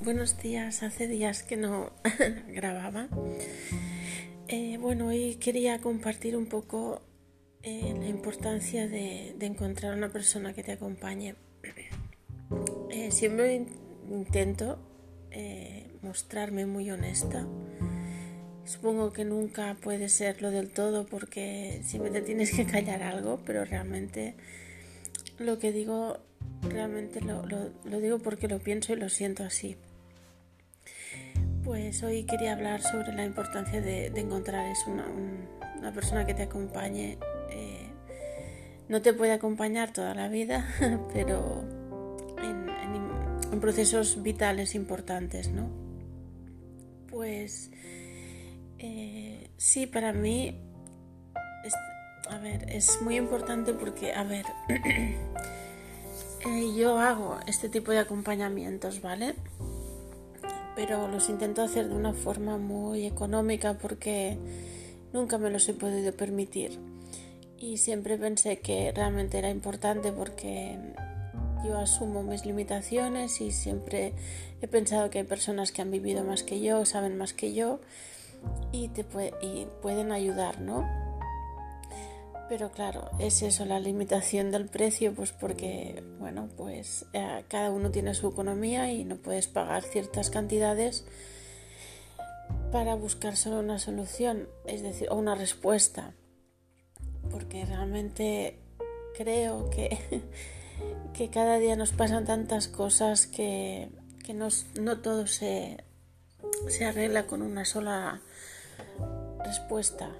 Buenos días. Hace días que no grababa. Eh, bueno, hoy quería compartir un poco eh, la importancia de, encontrar una persona que te acompañe. Eh, siempre intento mostrarme muy honesta. Supongo que nunca puede serlo del todo porque siempre te tienes que callar algo, pero realmente lo que digo realmente lo, digo porque lo pienso y lo siento así. Pues hoy quería hablar sobre la importancia de, encontrar es una, persona que te acompañe. Eh, no te puede acompañar toda la vida, pero en, procesos vitales importantes, ¿no? Pues eh, sí, para mí, a ver, es muy importante porque, a ver, Eh, yo hago este tipo de acompañamientos, ¿vale? Pero los intento hacer de una forma muy económica porque nunca me los he podido permitir. Y siempre pensé que realmente era importante porque yo asumo mis limitaciones y siempre he pensado que hay personas que han vivido más que yo, saben más que yo y, te y pueden ayudar, ¿no? Pero claro, es eso, la limitación del precio, pues porque, bueno, pues eh, cada uno tiene su economía y no puedes pagar ciertas cantidades para buscar solo una solución, es decir, o una respuesta. Porque realmente creo que, que cada día nos pasan tantas cosas que, que no, no todo se, se arregla con una sola respuesta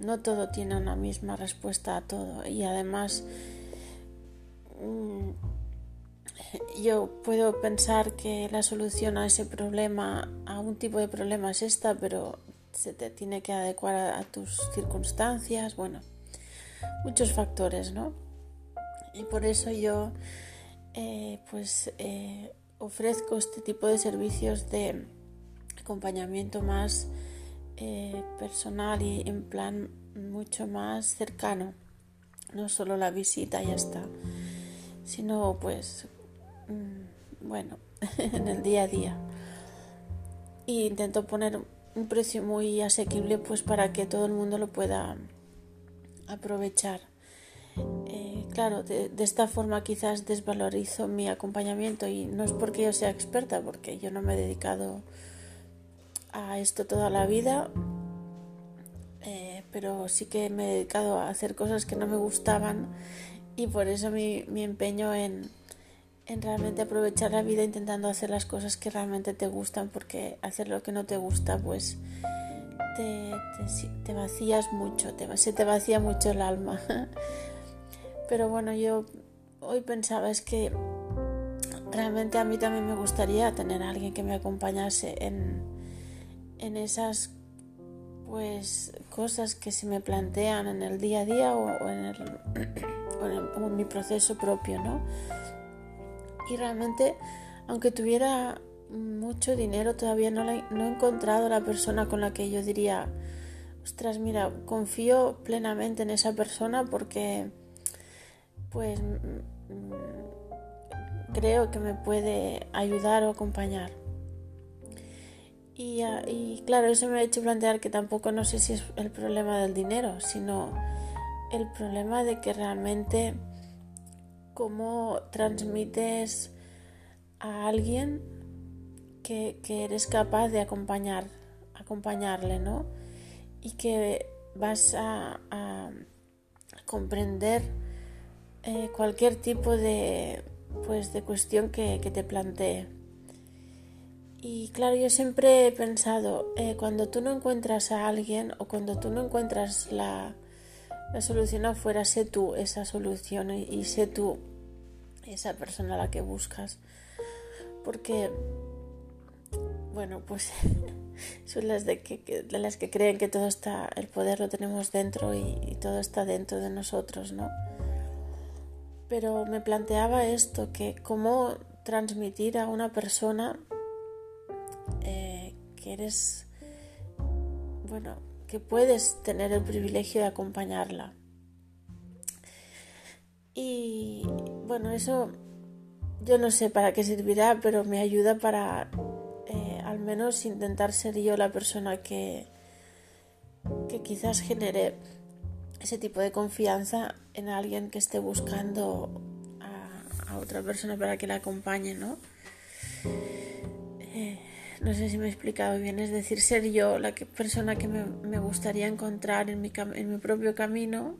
no todo tiene una misma respuesta a todo y además mm, yo puedo pensar que la solución a ese problema, a un tipo de problema es esta, pero se te tiene que adecuar a, tus circunstancias, bueno, muchos factores, ¿no? Y por eso yo eh, pues eh, ofrezco este tipo de servicios de acompañamiento más eh, personal y en plan mucho más cercano. No solo la visita ya está, sino pues, mm, bueno, en el día a día. Y intento poner un precio muy asequible pues para que todo el mundo lo pueda aprovechar. Eh, claro, de, esta forma quizás desvalorizo mi acompañamiento y no es porque yo sea experta, porque yo no me he dedicado a esto toda la vida, eh, pero sí que me he dedicado a hacer cosas que no me gustaban y por eso mi, empeño en, realmente aprovechar la vida intentando hacer las cosas que realmente te gustan, porque hacer lo que no te gusta, pues te, vacías mucho, te, se te vacía mucho el alma. Pero bueno, yo hoy pensaba es que realmente a mí también me gustaría tener a alguien que me acompañase en, en esas pues cosas que se me plantean en el día a día o, en, mi proceso propio, ¿no? Y realmente, aunque tuviera mucho dinero, todavía no, no he encontrado la persona con la que yo diría, ostras, mira, confío plenamente en esa persona porque, pues, creo que me puede ayudar o acompañar. Y, claro, eso me ha hecho plantear que tampoco no sé si es el problema del dinero, sino el problema de que realmente cómo transmites a alguien que, eres capaz de acompañar, acompañarle, ¿no? Y que vas a, comprender eh, cualquier tipo de, pues, de cuestión que, que te plantee. Y claro, yo siempre he pensado, eh, cuando tú no encuentras a alguien o cuando tú no encuentras la, solución afuera, sé tú esa solución y, sé tú esa persona a la que buscas. Porque, bueno, pues son las de, que, de las que creen que todo está, el poder lo tenemos dentro y todo está dentro de nosotros, ¿no? Pero me planteaba esto, que cómo transmitir a una persona eres, bueno, que puedes tener el privilegio de acompañarla. Y bueno, eso yo no sé para qué servirá, pero me ayuda para eh, al menos intentar ser yo la persona que, que quizás genere ese tipo de confianza en alguien que esté buscando a, otra persona para que la acompañe, ¿no? No sé si me he explicado bien, es decir, ser yo la persona que me, gustaría encontrar en mi, en mi propio camino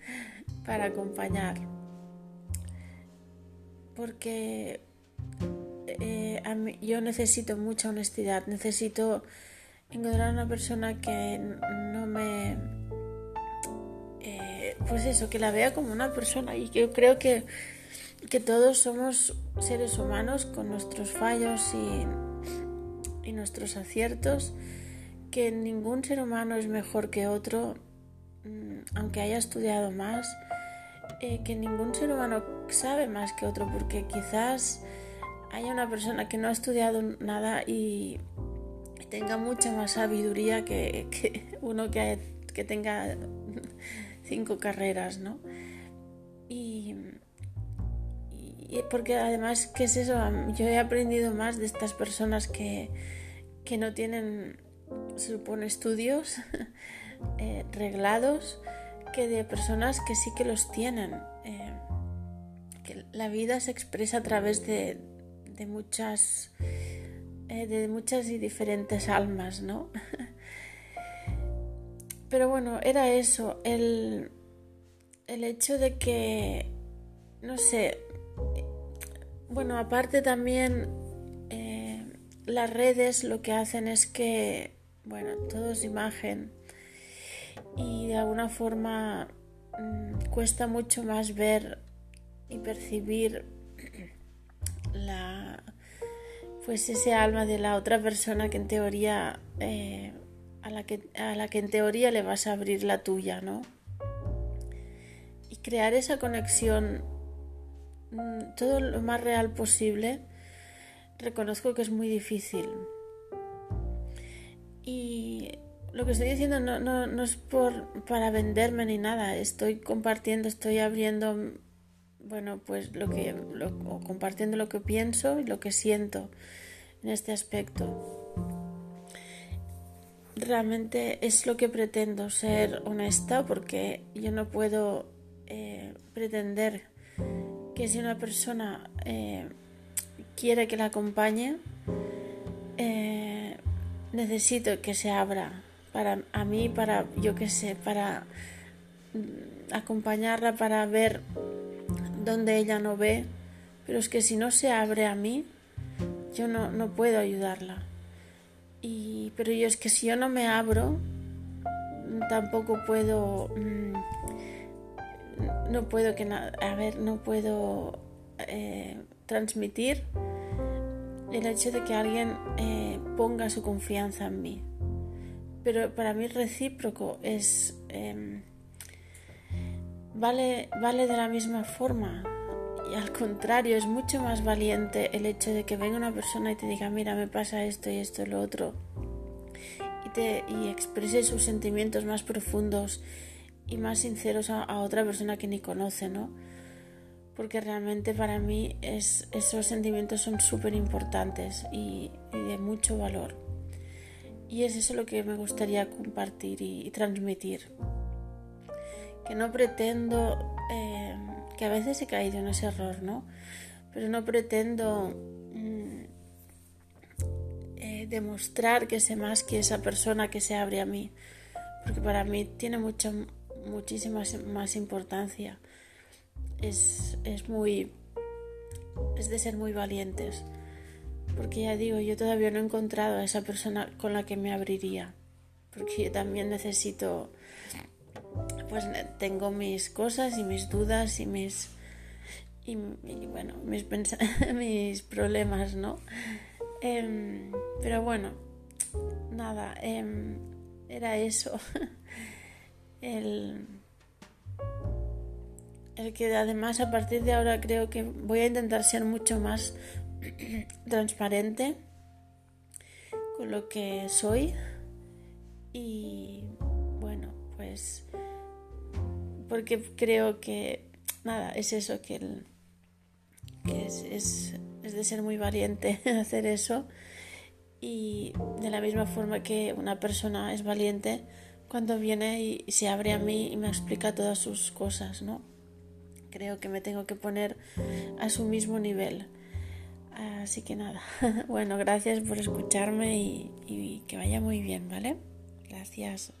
para acompañar. Porque eh, yo necesito mucha honestidad, necesito encontrar una persona que no me... Eh, pues eso, que la vea como una persona y yo creo que, que todos somos seres humanos con nuestros fallos y, y nuestros aciertos, que ningún ser humano es mejor que otro, mm, aunque haya estudiado más, eh, que ningún ser humano sabe más que otro, porque quizás haya una persona que no ha estudiado nada y tenga mucha más sabiduría que, uno que, que, tenga cinco carreras, ¿no? Y, porque además, ¿qué es eso? Yo he aprendido más de estas personas que, que no tienen, se supone, estudios eh, reglados que de personas que sí que los tienen. Eh, que la vida se expresa a través de, de muchas eh, de muchas y diferentes almas, ¿no? Pero bueno, era eso, el, el hecho de que, no sé, bueno, aparte también eh, las redes lo que hacen es que, bueno, todo es imagen y de alguna forma mm, cuesta mucho más ver y percibir la, pues ese alma de la otra persona que en teoría eh, a, la que, a la que en teoría le vas a abrir la tuya, ¿no? Y crear esa conexión todo lo más real posible, reconozco que es muy difícil. Y lo que estoy diciendo no, no, no es por, para venderme ni nada, estoy compartiendo, estoy abriendo bueno, pues lo que compartiendo lo que pienso y lo que siento en este aspecto. Realmente es lo que pretendo ser honesta porque yo no puedo eh, pretender que si una persona eh, quiere que la acompañe, eh, necesito que se abra para a mí, para yo qué sé, para mm, acompañarla, para ver donde ella no ve, pero es que si no se abre a mí, yo no, no puedo ayudarla. Y, pero yo es que si yo no me abro, tampoco puedo, mm, no puedo que a ver, no puedo eh, transmitir el hecho de que alguien eh, ponga su confianza en mí. Pero para mí recíproco es em, vale, vale de la misma forma. Y al contrario, es mucho más valiente el hecho de que venga una persona y te diga, mira, me pasa esto y esto y lo otro. Y, te, y exprese sus sentimientos más profundos y más sinceros a, otra persona que ni conoce, ¿no? Porque realmente para mí es, esos sentimientos son súper importantes y, de mucho valor. Y es eso lo que me gustaría compartir y transmitir que no pretendo, eh, que a veces he caído en ese error, ¿no? Pero no pretendo mm, eh, demostrar que sé más que esa persona que se abre a mí, porque para mí tiene mucha, muchísima más importancia. Es, es muy, es de ser muy valientes, porque ya digo, yo todavía no he encontrado a esa persona con la que me abriría, porque yo también necesito pues tengo mis cosas y mis dudas y mis y, bueno mis, mis problemas no em, pero bueno nada em, era eso el, el que además a partir de ahora creo que voy a intentar ser mucho más transparente con lo que soy. Y bueno pues porque creo que, nada, es eso, que, que es, es, es de ser muy valiente hacer eso. Y de la misma forma que una persona es valiente cuando viene y se abre a mí y me explica todas sus cosas, ¿no? Creo que me tengo que poner a su mismo nivel. Así que nada, bueno, gracias por escucharme y, que vaya muy bien, ¿vale? Gracias.